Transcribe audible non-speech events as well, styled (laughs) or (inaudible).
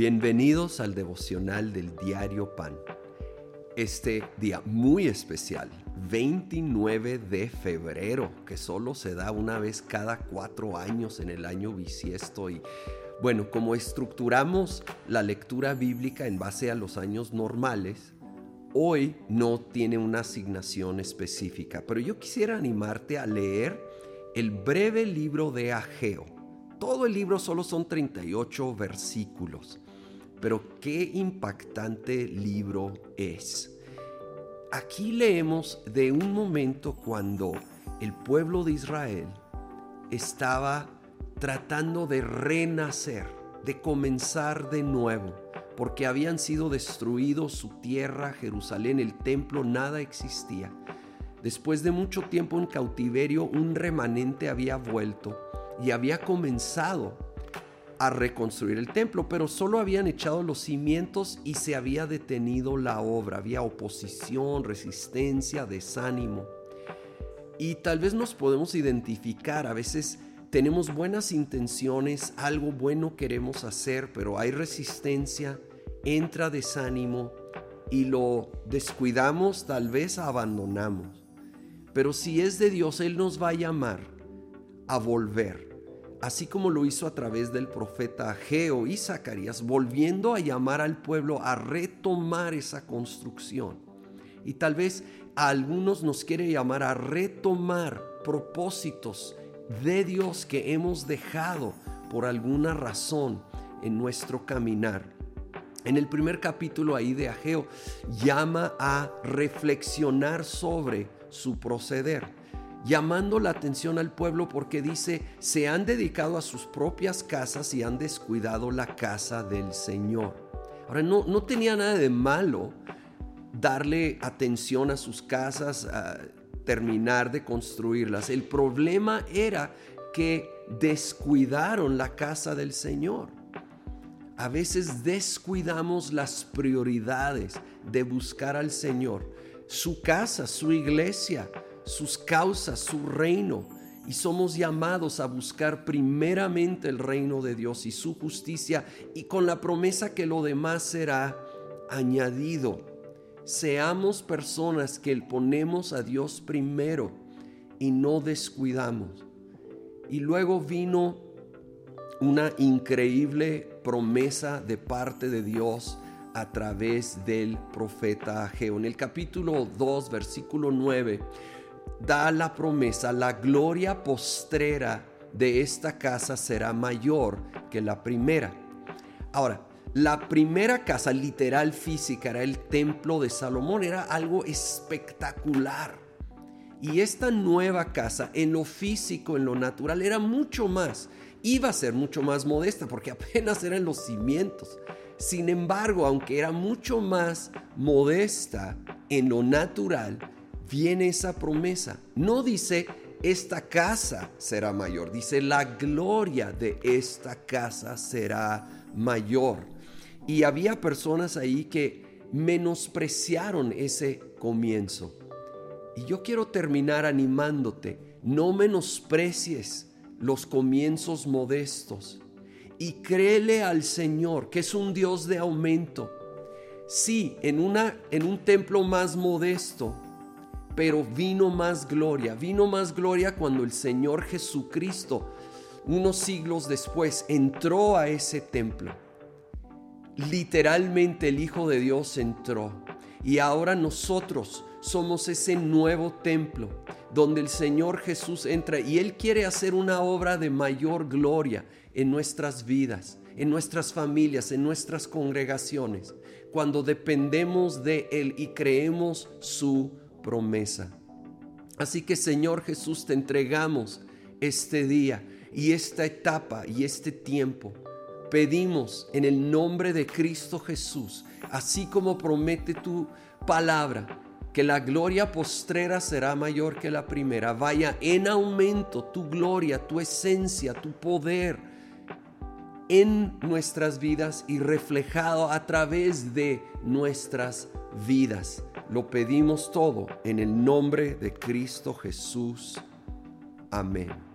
Bienvenidos al devocional del diario Pan. Este día muy especial, 29 de febrero, que solo se da una vez cada cuatro años en el año bisiesto. Y bueno, como estructuramos la lectura bíblica en base a los años normales, hoy no tiene una asignación específica, pero yo quisiera animarte a leer el breve libro de Ageo. Todo el libro solo son 38 versículos. Pero qué impactante libro es. Aquí leemos de un momento cuando el pueblo de Israel estaba tratando de renacer, de comenzar de nuevo, porque habían sido destruidos su tierra, Jerusalén, el templo, nada existía. Después de mucho tiempo en cautiverio, un remanente había vuelto y había comenzado a reconstruir el templo, pero solo habían echado los cimientos y se había detenido la obra. Había oposición, resistencia, desánimo. Y tal vez nos podemos identificar, a veces tenemos buenas intenciones, algo bueno queremos hacer, pero hay resistencia, entra desánimo y lo descuidamos, tal vez abandonamos. Pero si es de Dios, Él nos va a llamar a volver así como lo hizo a través del profeta Ageo y Zacarías, volviendo a llamar al pueblo a retomar esa construcción. Y tal vez a algunos nos quiere llamar a retomar propósitos de Dios que hemos dejado por alguna razón en nuestro caminar. En el primer capítulo ahí de Ageo llama a reflexionar sobre su proceder llamando la atención al pueblo porque dice, se han dedicado a sus propias casas y han descuidado la casa del Señor. Ahora, no, no tenía nada de malo darle atención a sus casas, a terminar de construirlas. El problema era que descuidaron la casa del Señor. A veces descuidamos las prioridades de buscar al Señor, su casa, su iglesia, sus causas, su reino. Y somos llamados a buscar primeramente el reino de Dios y su justicia y con la promesa que lo demás será añadido. Seamos personas que ponemos a Dios primero y no descuidamos. Y luego vino una increíble promesa de parte de Dios a través del profeta Ageo. En el capítulo 2, versículo 9, da la promesa, la gloria postrera de esta casa será mayor que la primera. Ahora, la primera casa literal física era el templo de Salomón, era algo espectacular. Y esta nueva casa en lo físico, en lo natural, era mucho más, iba a ser mucho más modesta porque (laughs) apenas eran los cimientos. Sin embargo, aunque era mucho más modesta en lo natural, viene esa promesa. No dice, esta casa será mayor, dice, la gloria de esta casa será mayor. Y había personas ahí que menospreciaron ese comienzo. Y yo quiero terminar animándote, no menosprecies los comienzos modestos y créele al Señor, que es un Dios de aumento. Sí, en, una, en un templo más modesto, pero vino más gloria, vino más gloria cuando el Señor Jesucristo, unos siglos después, entró a ese templo. Literalmente el Hijo de Dios entró y ahora nosotros somos ese nuevo templo donde el Señor Jesús entra y Él quiere hacer una obra de mayor gloria en nuestras vidas, en nuestras familias, en nuestras congregaciones, cuando dependemos de Él y creemos su promesa. Así que Señor Jesús, te entregamos este día y esta etapa y este tiempo. Pedimos en el nombre de Cristo Jesús, así como promete tu palabra, que la gloria postrera será mayor que la primera. Vaya en aumento tu gloria, tu esencia, tu poder en nuestras vidas y reflejado a través de nuestras vidas. Lo pedimos todo en el nombre de Cristo Jesús. Amén.